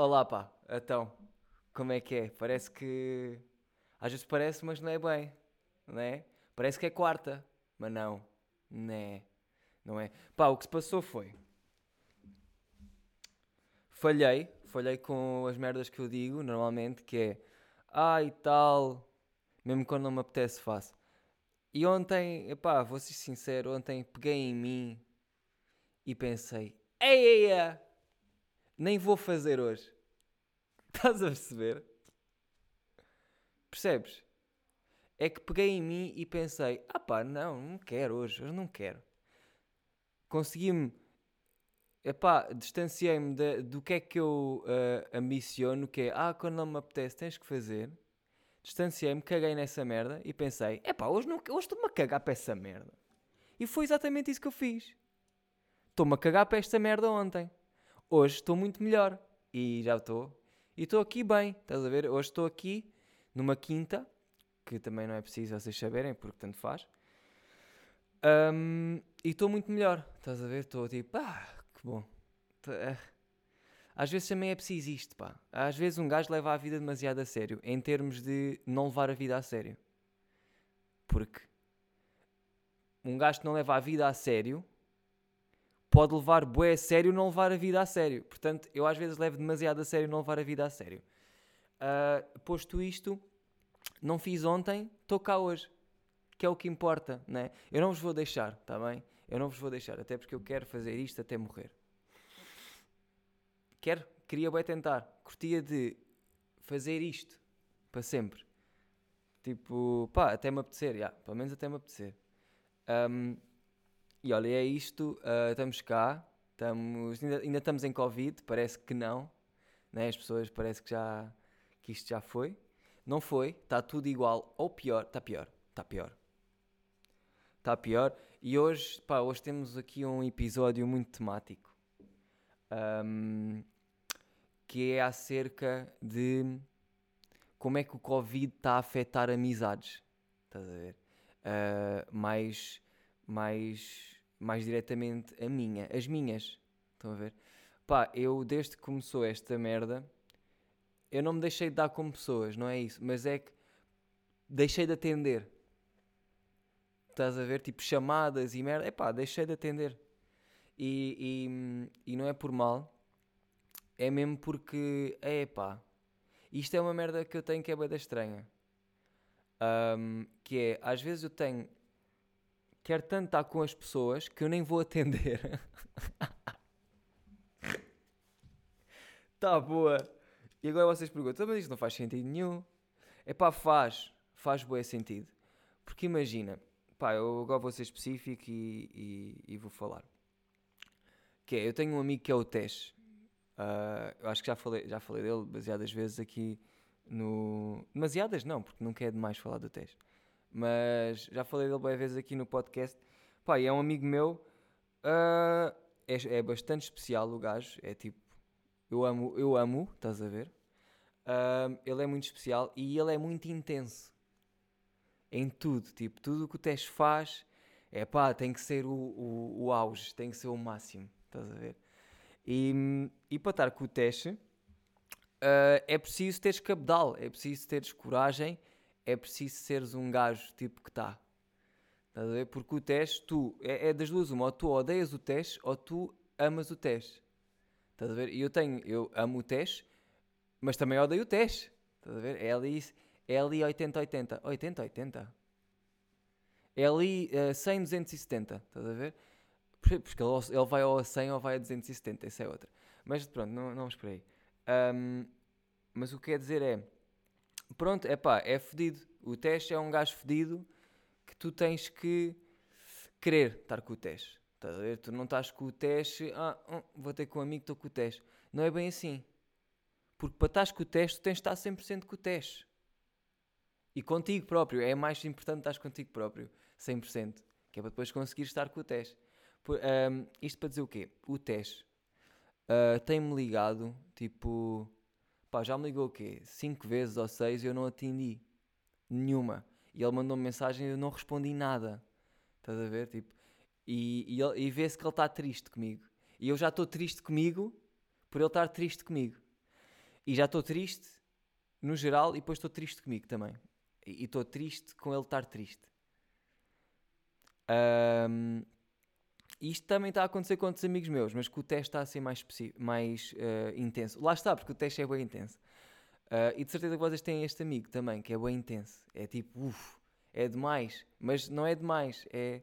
Olá, pá, então, como é que é? Parece que. Às vezes parece, mas não é bem, não é? Parece que é quarta, mas não, não é. Não é? Pá, o que se passou foi. Falhei, falhei com as merdas que eu digo normalmente, que é. Ah, e tal, mesmo quando não me apetece, faço. E ontem, epá, vou ser sincero, ontem peguei em mim e pensei: Ei, ei, ei nem vou fazer hoje. Estás a perceber? Percebes? É que peguei em mim e pensei: ah pá, não, não quero hoje, hoje não quero. Consegui-me, epá, distanciei-me do que é que eu uh, ambiciono, que é, ah, quando não me apetece tens que fazer. Distanciei-me, caguei nessa merda e pensei: é pá, hoje, não, hoje estou-me a cagar para essa merda. E foi exatamente isso que eu fiz. Estou-me a cagar para esta merda ontem. Hoje estou muito melhor. E já estou. E estou aqui bem, estás a ver? Hoje estou aqui numa quinta, que também não é preciso vocês saberem, porque tanto faz. Um, e estou muito melhor, estás a ver? Estou tipo, ah, que bom. Eh. Às vezes também é preciso isto, pá. Às vezes um gajo leva a vida demasiado a sério, em termos de não levar a vida a sério. Porque um gajo que não leva a vida a sério pode levar bué a sério não levar a vida a sério. Portanto, eu às vezes levo demasiado a sério não levar a vida a sério. Uh, posto isto, não fiz ontem, estou cá hoje. Que é o que importa, né? Eu não vos vou deixar, tá bem? Eu não vos vou deixar, até porque eu quero fazer isto até morrer. Quero, queria bem tentar. Curtia de fazer isto para sempre. Tipo, pá, até me apetecer, já, pelo menos até me apetecer. Um, e olha, é isto, uh, estamos cá, estamos, ainda, ainda, estamos em Covid, parece que não, né? as pessoas parece que já que isto já foi. Não foi, está tudo igual, ou pior, está pior, está pior. Está pior. E hoje, pá, hoje temos aqui um episódio muito temático. Um, que é acerca de como é que o Covid está a afetar amizades. Estás a ver? Uh, mais mais, mais diretamente a minha, as minhas. Estão a ver? Pá, eu desde que começou esta merda, eu não me deixei de dar com pessoas, não é isso, mas é que deixei de atender. Estás a ver? Tipo chamadas e merda, epá, deixei de atender. E, e, e não é por mal, é mesmo porque, é pá, isto é uma merda que eu tenho que é bem estranha. Um, que é, às vezes eu tenho quero tanto estar com as pessoas que eu nem vou atender. tá boa. E agora vocês perguntam, mas isto não faz sentido nenhum. É pá, faz. Faz boa sentido. Porque imagina, pá, eu agora vou ser específico e, e, e vou falar. Que é, eu tenho um amigo que é o Tesh. Uh, eu acho que já falei, já falei dele baseadas vezes aqui no. Demasiadas não, porque nunca é demais falar do Tesh mas já falei dele várias vezes aqui no podcast. Pá, é um amigo meu, uh, é, é, bastante especial o gajo, é tipo, eu amo, eu amo, estás a ver? Uh, ele é muito especial e ele é muito intenso em tudo, tipo, tudo o que o Tesh faz é pá, tem que ser o, o, o auge, tem que ser o máximo, estás a ver? E, e para estar com o Tesh, uh, é preciso teres cabedal, é preciso teres coragem é preciso seres um gajo tipo que está. Estás a ver? Porque o teste, tu, é, é, das duas uma, ou tu odeias o teste ou tu amas o teste. Estás a ver? E eu tenho, eu amo o teste, mas também odeio o teste. Estás a ver? É ali, é ali 80-80. 80-80? É ali uh, 100-270. Estás a ver? Porque ele, ele vai ao 100 ou vai a 270, essa é outra. Mas pronto, não, não vamos. Um, mas o que quer dizer é pronto, é pá, é fedido. O teste é um gajo fedido que tu tens que querer estar com o teste. Estás a ver? Tu não estás com o teste, ah, hum, vou ter com um amigo estou com o teste. Não é bem assim. Porque para estar com o teste, tu tens de estar 100% com o teste. E contigo próprio. É mais importante estar contigo próprio. 100%. Que é para depois conseguir estar com o teste. Um, isto para dizer o quê? O teste uh, tem-me ligado, tipo Pá, já me ligou o quê? Cinco vezes ou seis e eu não atendi. Nenhuma. E ele mandou-me mensagem e eu não respondi nada. Estás a ver? Tipo, e, e, e vê-se que ele está triste comigo. E eu já estou triste comigo por ele estar triste comigo. E já estou triste, no geral, e depois estou triste comigo também. E estou triste com ele estar triste. Um, isto também está a acontecer com outros amigos meus, mas que o teste está a ser mais, mais uh, intenso. Lá está, porque o teste é bem intenso. Uh, e de certeza que vocês têm este amigo também, que é bem intenso. É tipo, uff, é demais. Mas não é demais, é.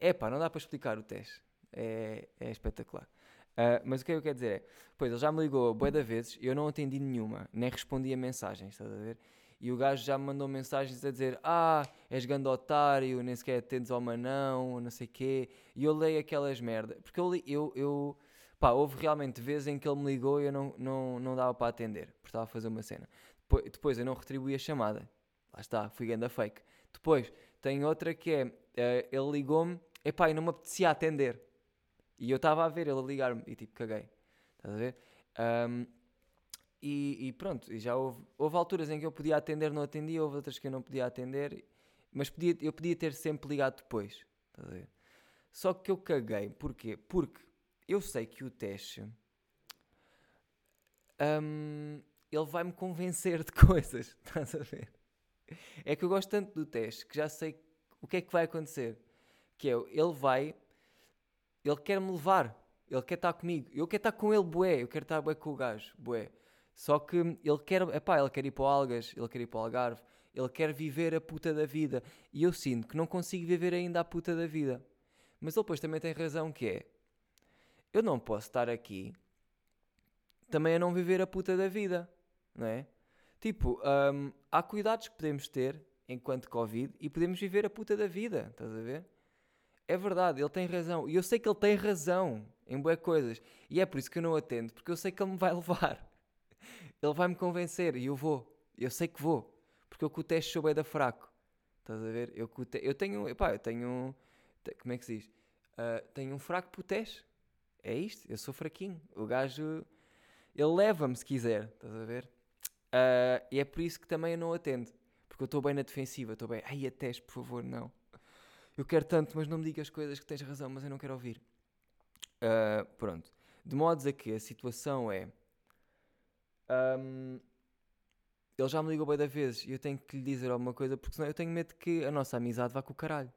É pá, não dá para explicar o teste. É, é espetacular. Uh, mas o que é que eu quero dizer é, pois ele já me ligou bué da vezes, eu não atendi nenhuma, nem respondi a mensagens, estás a ver? E o gajo já me mandou mensagens a dizer, ah, és grande otário, nem sequer atendes ao manão, não sei quê. E eu leio aquelas merda, porque eu, eu, eu pá, houve realmente vezes em que ele me ligou e eu não, não, não dava para atender, porque estava a fazer uma cena. Depois, depois eu não retribuí a chamada, lá está, fui grande fake. Depois, tem outra que é, uh, ele ligou-me, epá, e não me apetecia atender. E eu estava a ver ele ligar-me e tipo, caguei. Estás a ver? Um, e, e, pronto, e já houve, houve alturas em que eu podia atender, não atendia, houve outras que eu não podia atender, mas podia, eu podia ter sempre ligado depois. Ver? Só que eu caguei. Porquê? Porque eu sei que o teste um, ele vai-me convencer de coisas. Estás a ver? É que eu gosto tanto do teste que já sei o que é que vai acontecer. Que é, ele vai ele quer-me levar, ele quer estar comigo, eu quero estar com ele, bué, eu quero estar bué com o gajo, bué. Só que ele quer, epá, ele quer ir para o Algas, ele quer ir para o Algarve, ele quer viver a puta da vida. E eu sinto que não consigo viver ainda a puta da vida. Mas ele depois também tem razão que é, eu não posso estar aqui também a não viver a puta da vida, não é? Tipo, hum, há cuidados que podemos ter enquanto Covid e podemos viver a puta da vida, estás a ver? É verdade, ele tem razão. E eu sei que ele tem razão em boas coisas. E é por isso que eu não atendo, porque eu sei que ele me vai levar. Ele vai me convencer e eu vou. Eu sei que vou. Porque eu com o teste sou bem da fraco. Estás a ver? Eu, te... eu tenho. Epá, eu tenho. Como é que se diz? Uh, tenho um fraco pro teste. É isto. Eu sou fraquinho. O gajo. Ele leva-me se quiser. Estás a ver? Uh, e é por isso que também eu não atendo. Porque eu estou bem na defensiva. Estou bem. Ai, a teste, por favor, não eu quero tanto, mas não me digas coisas que tens razão, mas eu não quero ouvir. Uh, pronto. De modos a que a situação é. Um, ele já me ligou bem da vezes e eu tenho que lhe dizer alguma coisa, porque senão eu tenho medo que a nossa amizade vá com o caralho.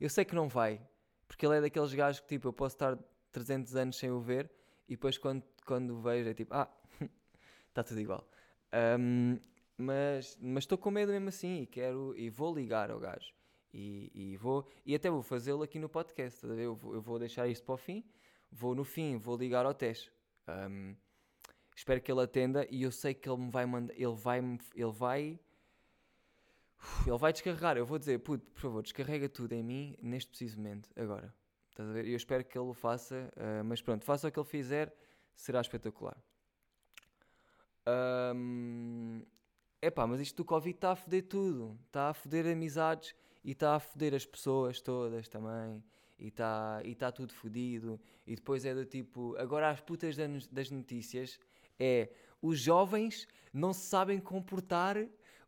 Eu sei que não vai, porque ele é daqueles gajos que tipo, eu posso estar 300 anos sem o ver e depois quando, quando vejo é tipo, ah, está tudo igual. Um, mas estou com medo mesmo assim e quero e vou ligar ao gajo. E, e, vou, e até vou fazê-lo aqui no podcast. Eu vou, eu vou deixar isto para o fim. Vou no fim, vou ligar ao teste. Um, espero que ele atenda e eu sei que ele me vai mandar. Ele vai. Ele vai. Ele vai descarregar. Eu vou dizer, puto, por favor, descarrega tudo em mim neste preciso momento, agora. Estás a ver? Eu espero que ele o faça, uh, mas pronto, faça o que ele fizer, será espetacular. Um, epá, mas isto do Covid está a foder tudo. Está a foder amizades e está a foder as pessoas todas também e está e tá tudo fodido e depois é do tipo agora as putas das notícias é os jovens não se sabem comportar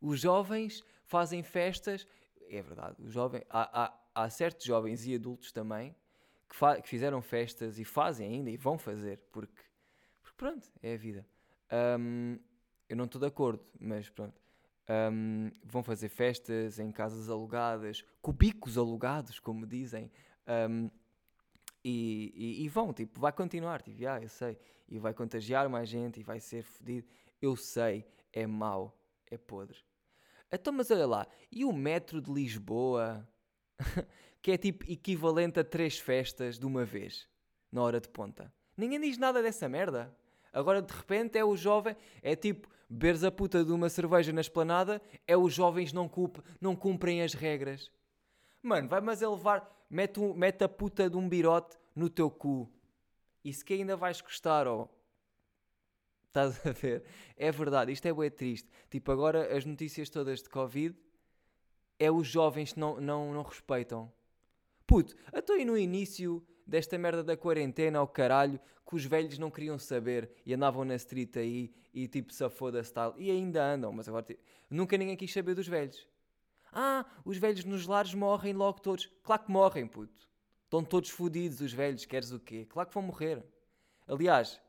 os jovens fazem festas é verdade os jovens há, há, há certos jovens e adultos também que, que, fizeram festas e fazem ainda e vão fazer porque, porque pronto é a vida. Um, eu não estou de acordo mas pronto. Um, vão fazer festas em casas alugadas, cubicos alugados, como dizem, um, e, e, e, vão, tipo, vai continuar, tipo, ah, eu sei, e vai contagiar mais gente e vai ser fodido, eu sei, é mau, é podre. Então, mas olha lá, e o metro de Lisboa, que é tipo equivalente a três festas de uma vez, na hora de ponta? Ninguém diz nada dessa merda. Agora de repente é o jovem, é tipo, beres a puta de uma cerveja na esplanada, é os jovens não, não cumprem as regras. Mano, vai mas é levar, mete, um, mete a puta de um birote no teu cu. Isso que ainda vais gostar, ó. Oh. Estás a ver? É verdade, isto é bué triste. Tipo, agora as notícias todas de Covid é os jovens que não, não, não respeitam. Puto, até aí no início desta merda da quarentena ao caralho que os velhos não queriam saber e andavam na street aí e tipo safoda-se tal. E ainda andam, mas agora tipo, nunca ninguém quis saber dos velhos. Ah, os velhos nos lares morrem logo todos. Claro que morrem, puto. Estão todos fodidos os velhos, queres o quê? Claro que vão morrer. Aliás,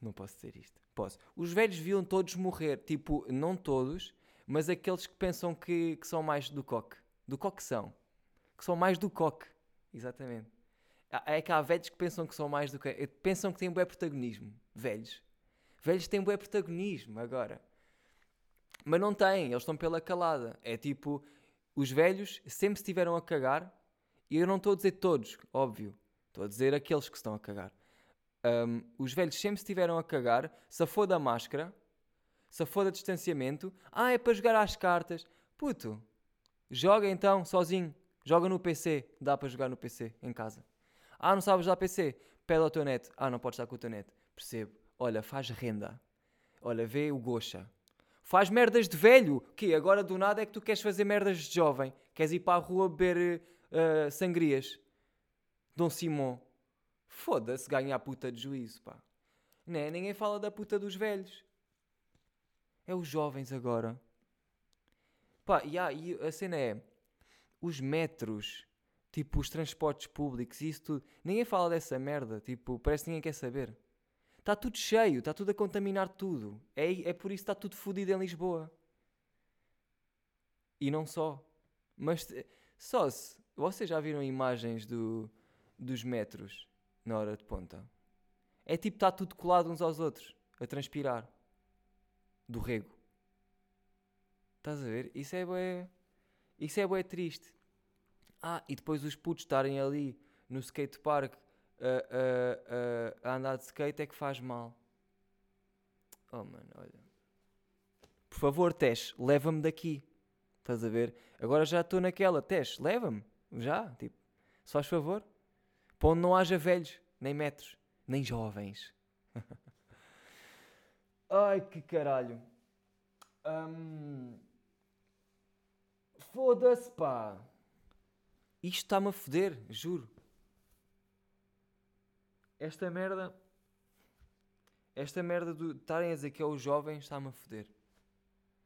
Não posso dizer isto. Posso. Os velhos deviam todos morrer. Tipo, não todos, mas aqueles que pensam que, que são mais do coque. Do coque são. Que são mais do coque. Exatamente. É que há velhos que pensam que são mais do que. Pensam que têm bué protagonismo. Velhos. Velhos têm bué protagonismo agora. Mas não têm, eles estão pela calada. É tipo, os velhos sempre estiveram a cagar, e eu não estou a dizer todos, óbvio. Estou a dizer aqueles que estão a cagar. Um, os velhos sempre estiveram a cagar, se for da máscara, se for da distanciamento. Ah, é para jogar às cartas. Puto, joga então, sozinho. Joga no PC. Dá para jogar no PC, em casa. Ah, não sabes usar PC? Pede ao teu net. Ah, não podes estar com o teu net. Percebo. Olha, faz renda. Olha, vê o gocha. Faz merdas de velho. Que agora do nada é que tu queres fazer merdas de jovem. Queres ir para a rua beber uh, sangrias. Dom Simão. Foda-se, ganha a puta de juízo, pá. Né? Ninguém fala da puta dos velhos. É os jovens agora. Pá, yeah, e a cena é... Os metros, tipo os transportes públicos e isso tudo. Ninguém fala dessa merda. Tipo, parece que ninguém quer saber. Está tudo cheio, está tudo a contaminar tudo. É, é por isso que está tudo fodido em Lisboa. E não só. Mas só se. Vocês já viram imagens do, dos metros na hora de ponta? É tipo, está tudo colado uns aos outros, a transpirar. Do rego. Estás a ver? Isso é bué. Isso é bué triste. Ah, e depois os putos estarem ali no skatepark a, a, andar de skate é que faz mal. Oh mano, olha. Por favor, Tesh, leva-me daqui. Estás a ver? Agora já estou naquela. Tesh, leva-me. Já, tipo. Se faz favor. Para onde não haja velhos, nem metros, nem jovens. Ai, que caralho. Um... Foda-se, pá. Isto está-me a foder, juro esta merda. Esta merda de estarem a dizer que é os jovens está-me a foder.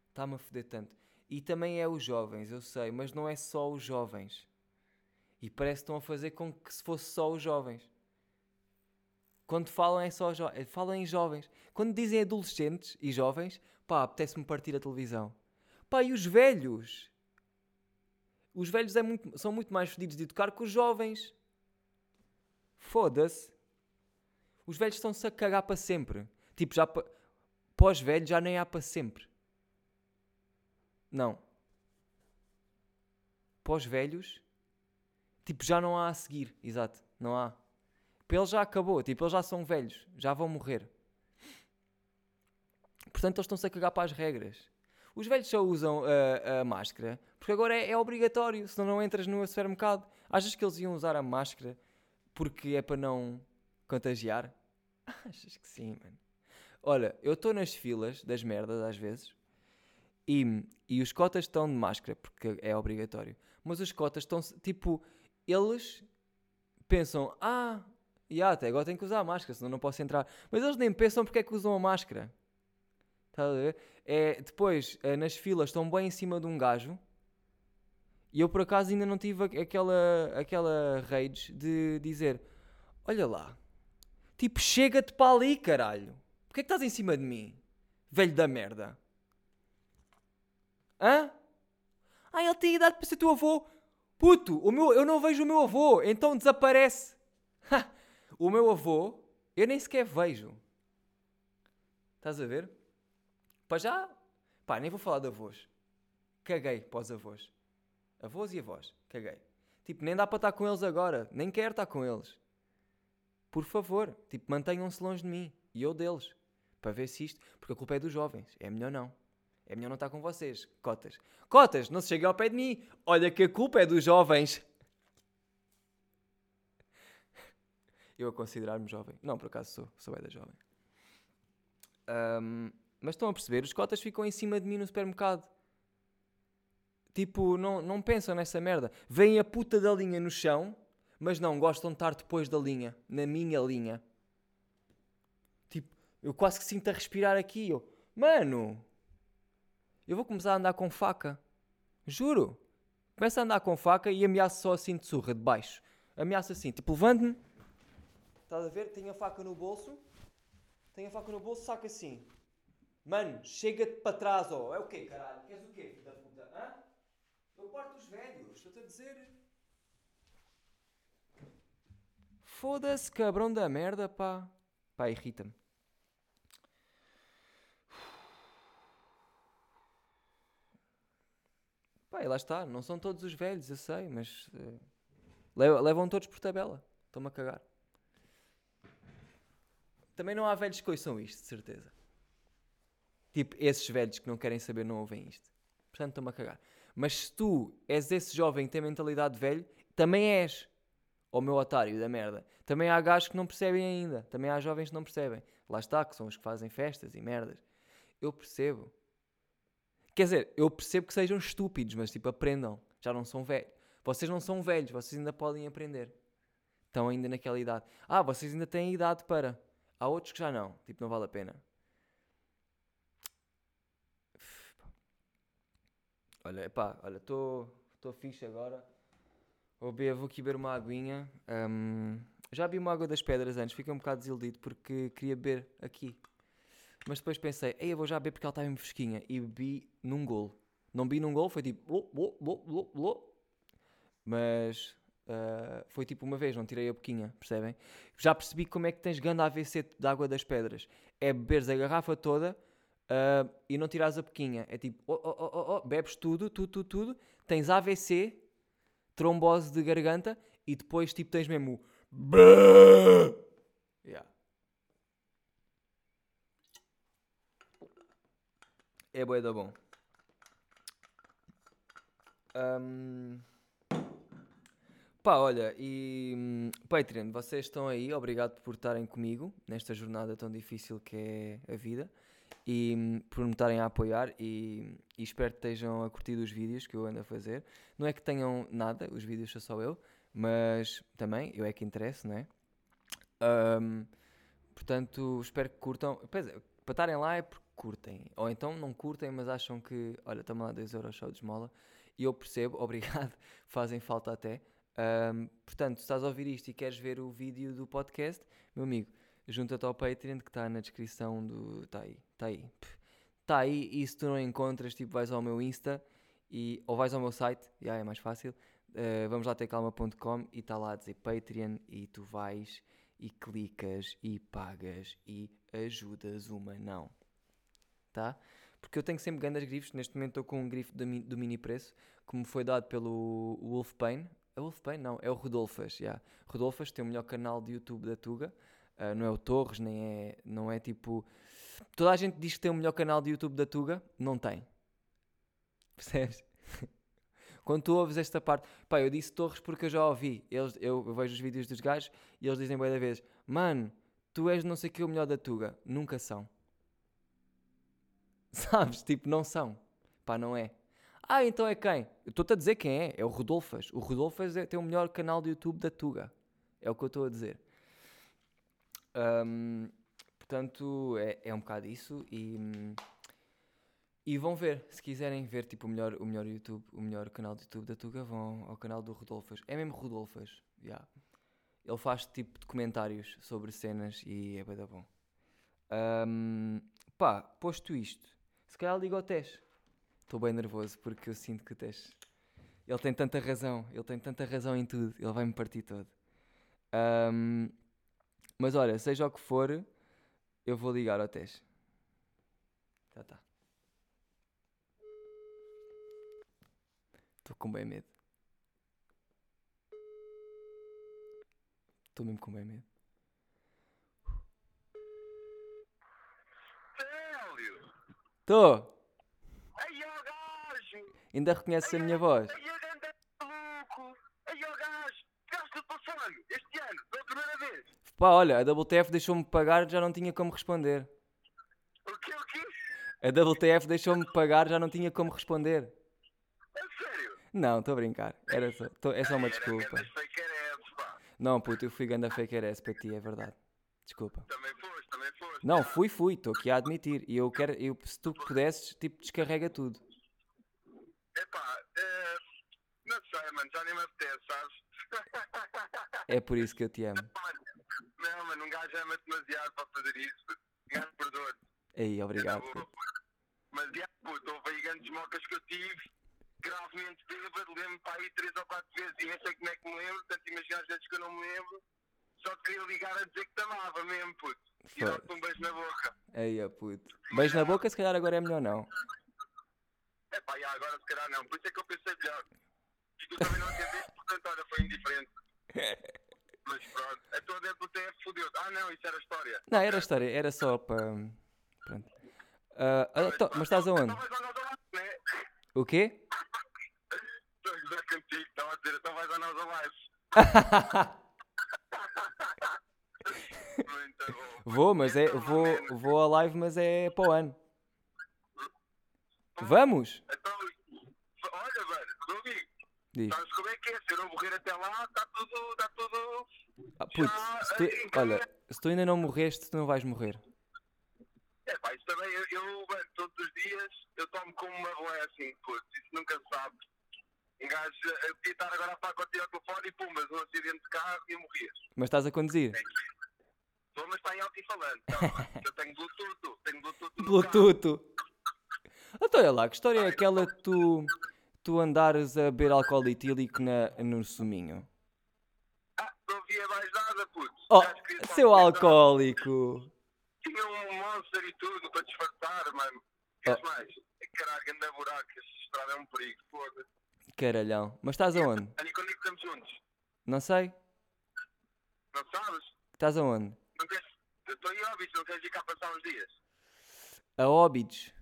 Está-me a foder tanto. E também é os jovens, eu sei, mas não é só os jovens. E parece que estão a fazer com que se fosse só os jovens. Quando falam é só jovens. Falam em jovens. Quando dizem adolescentes e jovens, pá, apetece-me partir a televisão. Pá, e os velhos? Os velhos é muito, são muito mais fedidos de educar que os jovens. Foda-se. Os velhos estão-se a cagar para sempre. Tipo, já pós-velho já nem há para sempre. Não. Pós-velhos, tipo, já não há a seguir. Exato, não há. Para eles já acabou. Tipo, eles já são velhos. Já vão morrer. Portanto, eles estão-se a cagar para as regras. Os velhos só usam a, a máscara porque agora é, é, obrigatório, senão não entras no supermercado. Achas que eles iam usar a máscara porque é para não contagiar? Achas que sim, mano? Olha, eu estou nas filas das merdas às vezes e, e os cotas estão de máscara porque é obrigatório. Mas os cotas estão tipo, eles pensam, ah, yeah, até agora tenho que usar a máscara, senão não posso entrar. Mas eles nem pensam porque é que usam a máscara. Está a ver? É, depois, eh, nas filas, estão bem em cima de um gajo. E eu, por acaso, ainda não tive aquela, aquela rage de dizer: Olha lá, Tipo, chega-te para ali, caralho. Porquê é que estás em cima de mim? Velho da merda. Hã? Ah, ele tem idade para ser teu avô. Puto, o meu, eu não vejo o meu avô, então desaparece. o meu avô, eu nem sequer vejo. Estás a ver? Para já, pá, nem vou falar de avós. Caguei para os avós. Avós e avós, caguei. Tipo, nem dá para estar com eles agora. Nem quero estar com eles por favor, tipo, mantenham-se longe de mim e eu deles, para ver se isto, porque a culpa é dos jovens, é melhor não. É melhor não estar com vocês, cotas. Cotas, não se cheguem ao pé de mim. Olha que a culpa é dos jovens. Eu a considerar-me jovem. Não, por acaso sou, sou é da jovem. Um, mas estão a perceber, os cotas ficam em cima de mim no supermercado. Tipo, não, não pensam nessa merda. Vêm a puta da linha no chão mas não, gostam de estar depois da linha, na minha linha. Tipo, eu quase que sinto a respirar aqui. Eu, mano, eu vou começar a andar com faca. Juro. Começa a andar com faca e ameaça só assim de surra, de baixo. Ameaça assim, tipo, levante-me. Estás a ver? Tenho a faca no bolso. Tem a faca no bolso, saca assim. Mano, chega-te para trás, ó. É o quê, caralho? Queres o quê, filho da puta? Hã? Eu parto os velhos, estou-te a dizer. Foda-se, cabrão da merda, pá. Pá, irrita-me. Pá, e lá está, não são todos os velhos, eu sei, mas eh, levam, todos por tabela. Estou-me a cagar. Também não há velhos que ouçam isto, de certeza. Tipo, esses velhos que não querem saber não ouvem isto. Portanto, estou-me a cagar. Mas se tu és esse jovem que tem mentalidade de velho, também és. Ó meu otário da merda. Também há gajos que não percebem ainda. Também há jovens que não percebem. Lá está, que são os que fazem festas e merdas. Eu percebo. Quer dizer, eu percebo que sejam estúpidos, mas tipo, aprendam. Já não são velhos. Vocês não são velhos, vocês ainda podem aprender. Estão ainda naquela idade. Ah, vocês ainda têm idade para. Há outros que já não. Tipo, não vale a pena. Olha, pá, olha, estou fixe agora. Vou, beber, vou aqui beber uma aguinha. Um, já vi uma água das pedras antes, fiquei um bocado desiludido porque queria beber aqui. Mas depois pensei, ei, eu vou já beber porque ela está bem fresquinha. E bebi num golo. Não bebi num golo, foi tipo. Mas uh, foi tipo uma vez, não tirei a boquinha, percebem? Já percebi como é que tens grande AVC de água das pedras. É beberes a garrafa toda uh, e não tirares a boquinha. É tipo, oh, oh, oh, oh, bebes tudo, tudo, tudo, tudo. Tens AVC, trombose de garganta e depois tipo tens mesmo. Yeah. É bué da bom. Um... Pá, olha, e hum, Patreon, vocês estão aí, obrigado por estarem comigo nesta jornada tão difícil que é a vida e hum, por me estarem a apoiar e, e, espero que estejam a curtir os vídeos que eu ando a fazer. Não é que tenham nada, os vídeos sou só eu, mas também eu é que interesso, não é? Um, portanto, espero que curtam. Pois é, para estarem lá é porque curtem. Ou então não curtem, mas acham que, olha, estamos lá 2 euros show de esmola. E eu percebo, obrigado, fazem falta até. Um, portanto, se estás a ouvir isto e queres ver o vídeo do podcast, meu amigo, junta-te ao Patreon que está na descrição do. Está aí, está aí. Está aí e se tu não encontras, tipo, vais ao meu Insta e, ou vais ao meu site, já é mais fácil. Uh, vamos lá ter calma.com e está lá a dizer Patreon e tu vais e clicas e pagas e ajudas uma não. Tá? Porque eu tenho sempre grandes grifes. Neste momento estou com um grifo do, mini preço que me foi dado pelo Wolf Pain é o Wolfpain? Não, é o Rodolfas. Yeah. Rodolfas tem o melhor canal de YouTube da Tuga. Uh, não é o Torres, nem é. Não é tipo. Toda a gente diz que tem o melhor canal de YouTube da Tuga. Não tem. Percebes? Quando tu ouves esta parte, pá, eu disse Torres porque eu já ouvi. Eles, eu, eu vejo os vídeos dos gajos e eles dizem boa da vez: Mano, tu és não sei o que o melhor da Tuga. Nunca são. Sabes? Tipo, não são. Pá, não é. Ah, então é quem? Estou-te a dizer quem é. É o Rodolfas. O Rodolfas é, tem o melhor canal de YouTube da Tuga. É o que eu estou a dizer. Um, portanto, é, é um bocado isso. E, e vão ver. Se quiserem ver tipo, o, melhor, o melhor YouTube, o melhor canal de YouTube da Tuga, vão ao canal do Rodolfas. É mesmo Rodolfas. Yeah. Ele faz tipo documentários sobre cenas e é bem bom. Um, pá, posto isto, se calhar ligo ao teste. Estou bem nervoso porque eu sinto que o Tess. Ele tem tanta razão, ele tem tanta razão em tudo, ele vai me partir todo. Um, mas olha, seja o que for, eu vou ligar ao Tess. Já está. Estou com bem medo. Estou mesmo com bem medo. Estou! Ainda reconheces a minha voz? Ai, maluco! Ai, o gajo! Gasto o telefone este ano, pela primeira vez! Pá, olha, a WTF deixou-me pagar já não tinha como responder. O quê, o quê? A WTF deixou-me pagar já não tinha como responder. A sério? Não, estou a brincar. Era só, tô, é só uma desculpa. Não, puto, eu fui ganda faker ass para ti, é verdade. Desculpa. Também foste, também foste. Não, fui, fui, estou aqui a admitir. E eu quero, eu, se tu pudesses, tipo, descarrega tudo. Epá, é, não sei, mano, já nem me apetece, sabes? É por isso que eu te amo. Não, mano, um gajo ama demasiado para fazer isso. Gajo perdoa-te. Aí, obrigado. Boa. Mas, já, puto, houve aí grandes mocas que eu tive, gravemente bêbado, lembro para aí três ou quatro vezes e nem sei como é que me lembro, portanto imagina às vezes que eu não me lembro, só queria ligar a dizer que te amava mesmo, puto. E dar-te um beijo na boca. Aí, puto. Beijo na boca, se calhar agora é melhor não. É pá, já, agora se calhar não, por isso é que eu pensei melhor. E tu também não entendeste, portanto, olha, foi indiferente. Mas pronto, a tua DPTF fodeu-te. Ah não, isso era história. Não, era história, era só para. Pronto. Ah, ah, então, mas estás aonde? Então vais ao Nós Alive, né? O quê? Estou a gozar contigo, estava a dizer, então vais ao Nós Alive. Muito bom. Vou, mas é. Então, Vou, mano, vou a live, mas é para o ano. Vamos? Então, olha, velho, meu amigo, Diz. sabes como é que é? Se eu não morrer até lá, está tudo, está tudo... Ah, puto, se tu, olha, se tu ainda não morreste, tu não vais morrer. É pá, isso também, eu, eu todos os dias, eu tomo como uma boé assim, putz, isso nunca se sabe. Um gajo, eu podia estar agora a falar contigo ao telefone e pum, mas um acidente de carro e morrias. Mas estás a conduzir? Estou, mas está em alto-falante. Tá, eu tenho Bluetooth, tenho Bluetooth. Bluetooth. Então, olha lá, que história é aquela de tu, tu andares a beber álcool etílico na, no suminho? Ah, não via mais nada, putz. Oh, seu alcoólico! Tinha um monster e tudo para disfarçar, mano. Oh. Queres mais? Caralho, anda buraco, esta estrada é um perigo, foda-se. Caralhão. Mas estás aonde? E quando é que estamos juntos? Não sei. Não sabes? Estás aonde? Não queres... Estou em óbito, não queres ir cá passar uns dias? A Óbidos.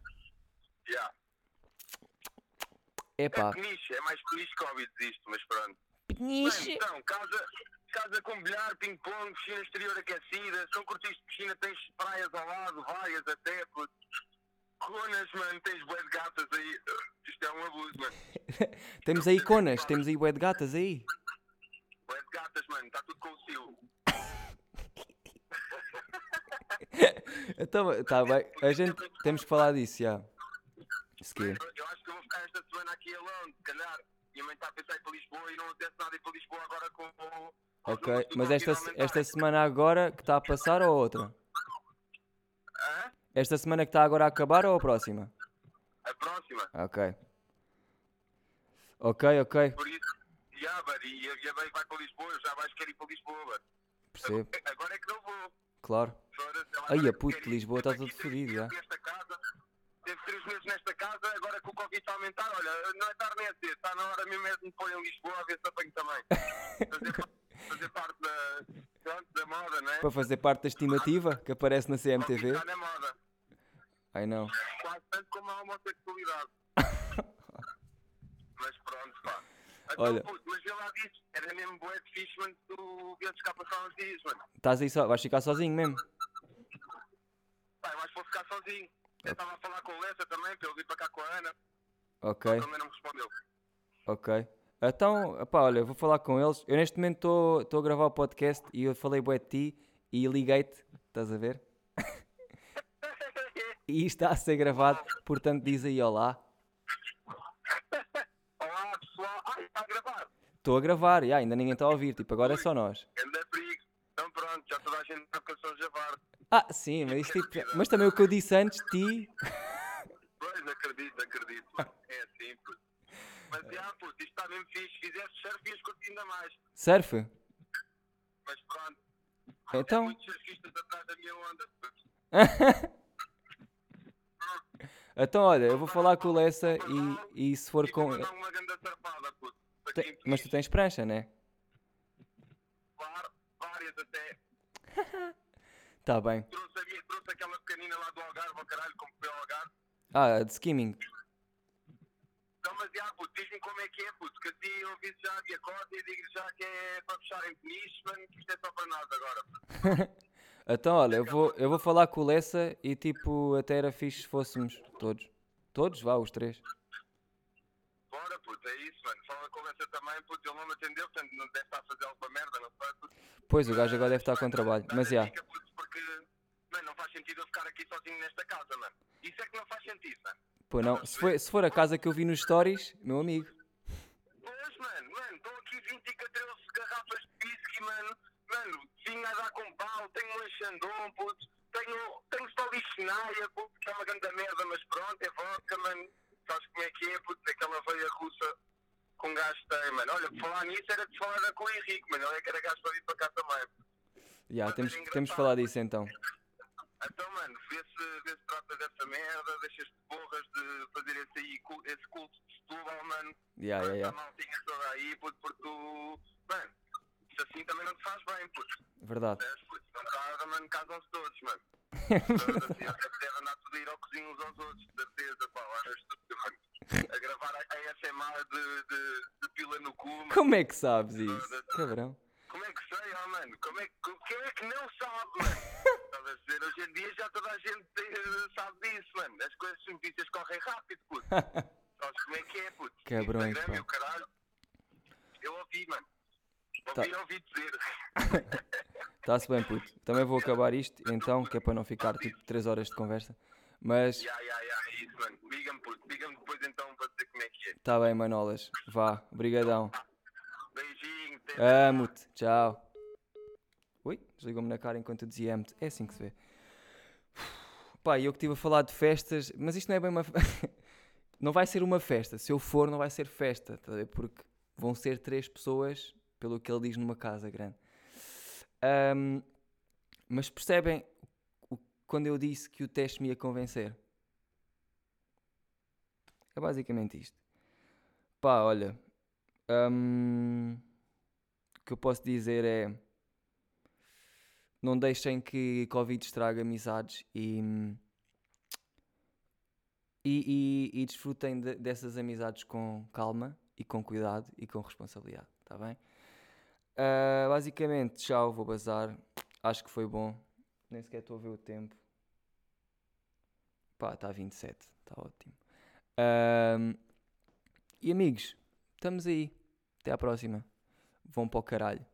Já. Epá. É peniche, é mais peniche que óbito isto, mas pronto. Bem, Peniche. então, casa, casa com bilhar, ping-pong, piscina exterior aquecida, são curtis de piscina, tens praias ao lado, várias até, puto. Conas, mano, tens bué de gatas aí. Isto é um abuso, mano. Temos aí conas, temos aí bué de gatas aí. Bué de gatas, mano, está tudo com o cio. Então, tá bem. A gente temos que falar disso, já. Quê? Eu, eu acho que eu vou ficar esta semana aqui alone, se calhar. Minha mãe está a pensar ir para Lisboa e não acontece nada ir para Lisboa agora com o. com Ok. Mas esta, esta semana agora que está a passar ou outra? Hã? Esta semana que está agora a acabar ou a próxima? A próxima. Ok. Ok, ok. Por isso, já, mano, e a minha mãe vai para Lisboa, eu já vais querer ir para Lisboa, mano. Percebo. Agora é que não vou. Claro. Agora a puto. Lisboa está tudo fodido, já. Nesta casa, teve três meses nesta casa, agora que o Covid está a aumentar, olha, não é tarde nem é cedo, está na hora mesmo é de me pôr em Lisboa a ver se apanho também. Fazer, fazer parte da, pronto, da moda, não é? Para fazer parte da estimativa que aparece na CMTV. Está na moda. Ai não. Quase tanto como a homossexualidade. Mas pronto, pá. Então, Olha. puto, mas eu lá disse, era mesmo bué de fixe, mano, tu viesses cá passar uns dias, mano. Estás aí só, vais ficar sozinho mesmo. Pá, eu acho que vou ficar sozinho. Eu estava a falar com o Lessa também, para ele vir para cá com a Ana, Ok, ele também não me respondeu. ok. Então, pá, olha, vou falar com eles. Eu neste momento estou a gravar o podcast e eu falei bué de ti e liguei-te, estás a ver? E está a ser gravado, portanto diz aí olá. Olá pessoal, ai, está a gravar. Estou a gravar, e ainda ninguém está a ouvir, tipo, agora é só nós. Anda perigo. Então pronto, já toda a gente sabe que eu sou Javar. Ah, sim, mas, tipo, mas também o que eu disse antes, ti. Pois, acredito, acredito. É assim, puto. Mas já, puto, isto está mesmo fixe. Se fizesse surf, ias curtir ainda mais. Surf? Mas pronto. Então? Há muitos surfistas atrás da minha onda. puto. Então, olha, eu vou falar com o Lessa e, e se for E com. surfada, puto. Te- Mas tu tens prancha, né? Claro, várias até. Tá bem. Trouxe, minha, trouxe aquela pequenina lá do Algarve, ao caralho, como foi ao Algarve. Ah, de skimming. Não, mas já, puto, diz-me como é que é, puto, que assim eu vi já a minha cota e digo já que é para fechar em Peniche, mano, que isto é só para nós agora. puto. Então, olha, eu vou, eu vou falar com o Lessa e tipo, até era fixe se fôssemos todos. Todos? Vá, os três. Bora, puto, é isso, mano. Fala com essa também, puto, ele não me atendeu, portanto não deve estar a fazer alguma merda, não sei, puto. Pois, o gajo agora deve estar com trabalho. Mas já. puto, porque, mano, não faz sentido eu ficar aqui sozinho nesta casa, mano. Isso é que não faz sentido, mano. Pô, não. Se for, se for a casa que eu vi nos stories, meu amigo. Pois, mano, mano, estão aqui 20 e 14 garrafas de whisky, mano. Mano, vinho a dar com pau, tenho um enxandão, puto. tenho, tenho só lichenaia, puto, que é uma grande merda, mas pronto, é vodka, mano. Sabes como é que é, puto, aquela veia russa com gajo tem, mano. Olha, por falar nisso era de falar com o Henrique, mano. É que era gajo para vir para cá também. Mas temos, é temos engraçado, falar disso então. Então, mano, vê se, vê se trata dessa merda, deixas-te porras de fazer esse, aí, esse culto de Setúbal, mano. Essa já. maltinha toda aí, puto, porque tu. Mano, isso assim também não te faz bem, puto. Verdade. Puto? Não casa, mano, casam-se todos, mano. Todos assim, deve andar tudo a ir ao cozinho uns aos outros, de certeza, pá, mano. A gravar a a ASMR de, de, de pila no cu, mano. Como é que sabes isso? Cabrão. Como é que sei, ó, mano? Como é que, quem é que não sabe, mano? Estás a ver? Hoje em dia já toda a gente eh, sabe disso, mano. As coisas, as notícias correm rápido, puto. Sabes como é que é, puto? Cabrões, Instagram pá. caralho. Eu ouvi, mano. Tá. Ouvi, ouvi dizer. Está-se bem, puto. Também vou acabar isto então, que é para não ficar tipo 3 horas de conversa. Mas Ya, ya, ya, é isso, mano. Diga-me, puto. Diga-me depois então para dizer como é que é. está bem, Manolas. Vá, brigadão. Beijinho, Amo-te. Tchau. Ui, desligou-me na cara enquanto eu dizia amo-te. É assim que se vê. Pá, eu que estive a falar de festas, mas isto não é bem uma. não vai ser uma festa. Se eu for, não vai ser festa, tá? Porque vão ser três pessoas, pelo que ele diz numa casa grande. Ahm, mas percebem quando eu disse que o teste me ia convencer? É basicamente isto. Pá, olha. o que eu posso dizer é. Não deixem que Covid estrague amizades e. E, e- e desfrutem de- dessas amizades com calma e com cuidado e com responsabilidade, tá bem? Ah, basicamente, tchau, vou bazar. Acho que foi bom. Nem sequer estou a ver o tempo. Pá, está a 27, está ótimo. Ahm, e amigos, estamos aí. Até à próxima. Vão para o caralho.